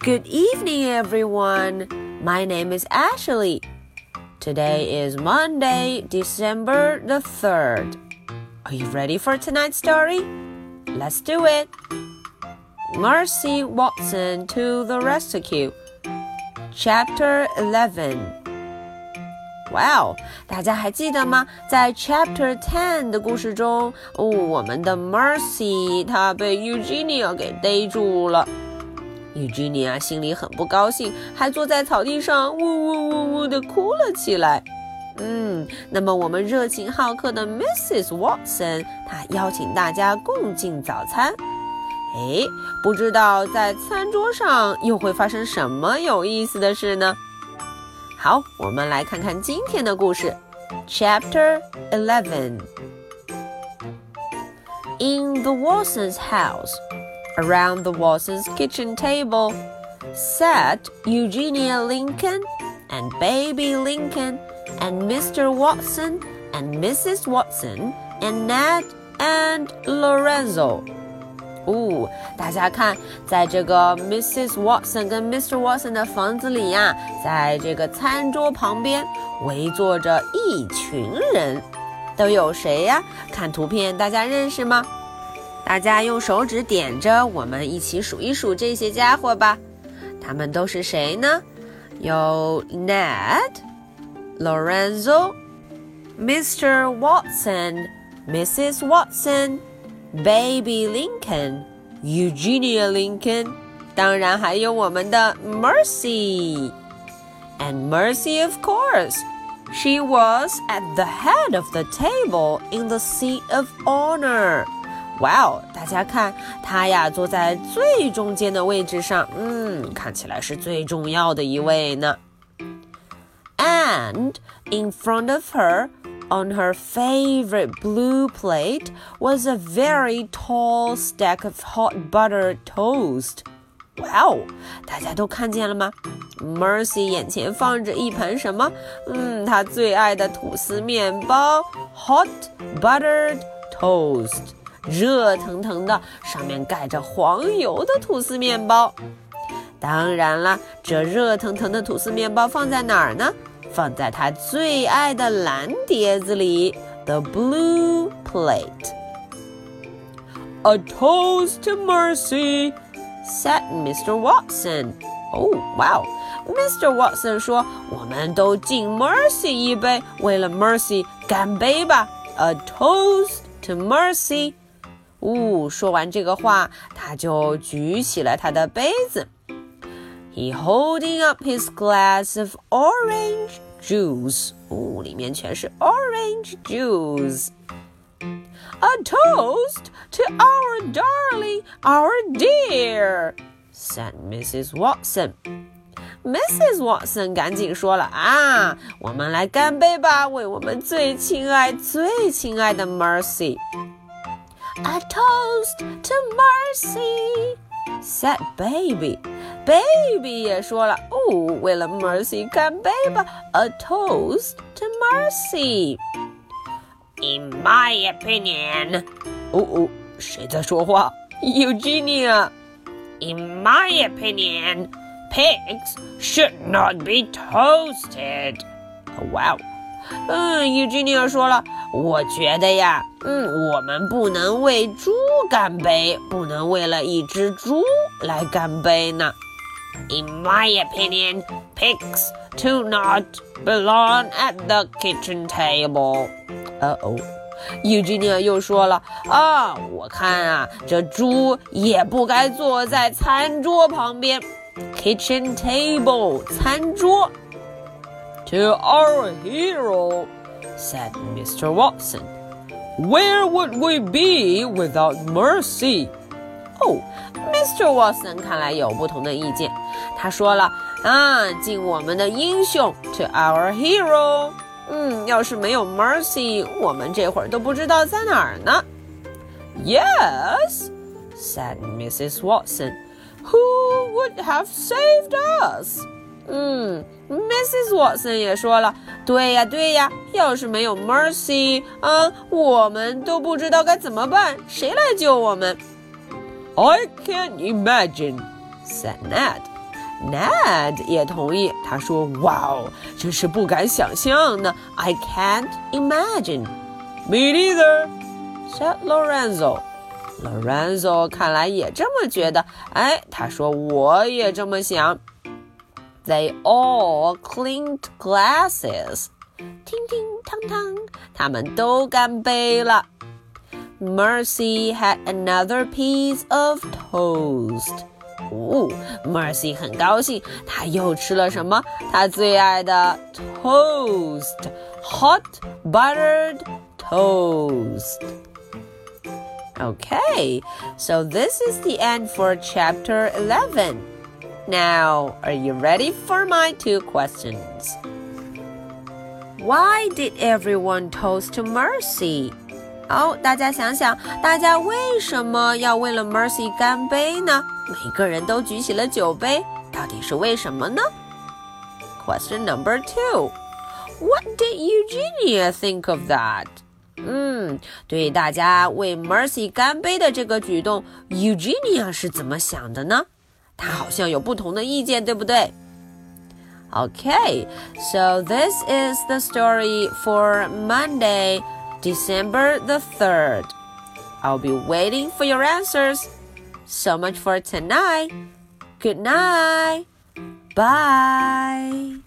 Good evening, everyone. My name is Ashley. Today is Monday, December the 3rd. Are you ready for tonight's story? Let's do it. Mercy Watson to the rescue. Chapter 11. Wow，大家还记得吗？在 Chapter Ten 的故事中，哦，我们的 Mercy 她被 Eugenia 给逮住了。 Eugenia 心里很不高兴，还坐在草地上呜呜呜呜地哭了起来。嗯，那么我们热情好客的 Mrs. Watson，她邀请大家共进早餐。哎，不知道在餐桌上又会发生什么有意思的事呢？好，我们来看看今天的故事，Chapter Eleven。In the Watsons' house. Around the Watsons' kitchen table sat Eugenia Lincoln and baby Lincoln and Mr. Watson and Mrs. Watson and Ned and Lorenzo. 哦，大家看，在这个 Mrs. Watson 跟 Mr. Watson 的房子里呀，在这个餐桌旁边围坐着一群人，都有谁呀？看图片，大家认识吗？ 大家用手指点着，我们一起数一数这些家伙吧。他们都是谁呢？有 Ned、Lorenzo、Mr. Watson、Mrs. Watson、Baby Lincoln、Eugenia Lincoln，当然还有我们的 Mercy。And Mercy, of course, she was at the head of the table in the seat of honor. 哇哦！大家看，她呀坐在最中间的位置上，嗯，看起来是最重要的一位呢。And in front of her, on her favorite blue plate, was a very tall stack of hot butter toast. 哇哦！大家都看见了吗？Mercy 眼前放着一盘什么？嗯，她最爱的吐司面包，hot buttered toast。 热腾腾的，上面盖着黄油的吐司面包。当然了，这热腾腾的吐司面包放在哪儿呢？放在他最爱的蓝碟子里，the blue plate。A toast to mercy, said Mr. Watson. Oh，wow，Mr. Watson 说：“我们都敬 Mercy 一杯，为了 Mercy 干杯吧！A toast to mercy。”呜，说完这个话，他就举起了他的杯子。He holding up his glass of orange juice。哦，里面全是 orange juice。A toast to our darling, our dear, said Mrs. Watson. Mrs. Watson 赶紧说了啊，我们来干杯吧，为我们最亲爱、最亲爱的 Mercy。a toast to mercy," said Baby. Baby 也说了哦，为了 Mercy 干杯吧！A toast to mercy. In my opinion，哦哦，谁在说话？Eugenia。In my opinion, pigs should not be toasted. Wow. 嗯，Eugenia 说了，我觉得呀， 嗯，我们不能为猪干杯，不能为了一只猪来干杯呢。In my opinion, pigs do not belong at the kitchen table. 呃哦，Eugenia 又说了啊，我看啊，这猪也不该坐在餐桌旁边。Kitchen table，餐桌。To our hero, said Mr. Watson. Where would we be without mercy? 哦，Mr. Watson 看来有不同的意见。他说了啊，敬我们的英雄，to our hero。嗯，要是没有 mercy，我们这会儿都不知道在哪儿呢。Yes, said Mrs. Watson. Who would have saved us? 嗯，Mrs. Watson 也说了， 对呀，对呀，要是没有 Mercy 啊，我们都不知道该怎么办，谁来救我们？I can't imagine," said Ned. Ned 也同意，他说哇哦真是不敢想象呢！I can't imagine。” Me neither，said Lorenzo。Lorenzo 看来也这么觉得。哎，他说我也这么想。They all clinked glasses，叮叮当当，他们都干杯了。Mercy had another piece of toast。哦，Mercy 很高兴，她又吃了什么？她最爱的 toast，hot buttered toast。Okay, so this is the end for chapter 11. Now, are you ready for my two questions? Why did everyone toast to Mercy? 好，大家想想，大家为什么要为了 Mercy 干杯呢？每个人都举起了酒杯，到底是为什么呢？Question number two. What did Eugenia think of that? 嗯，对大家为 Mercy 干杯的这个举动，Eugenia 是怎么想的呢？ 她好像有不同的意见，对不对？Okay, so this is the story for Monday, December the 3rd. I'll be waiting for your answers. So much for tonight. Good night. Bye.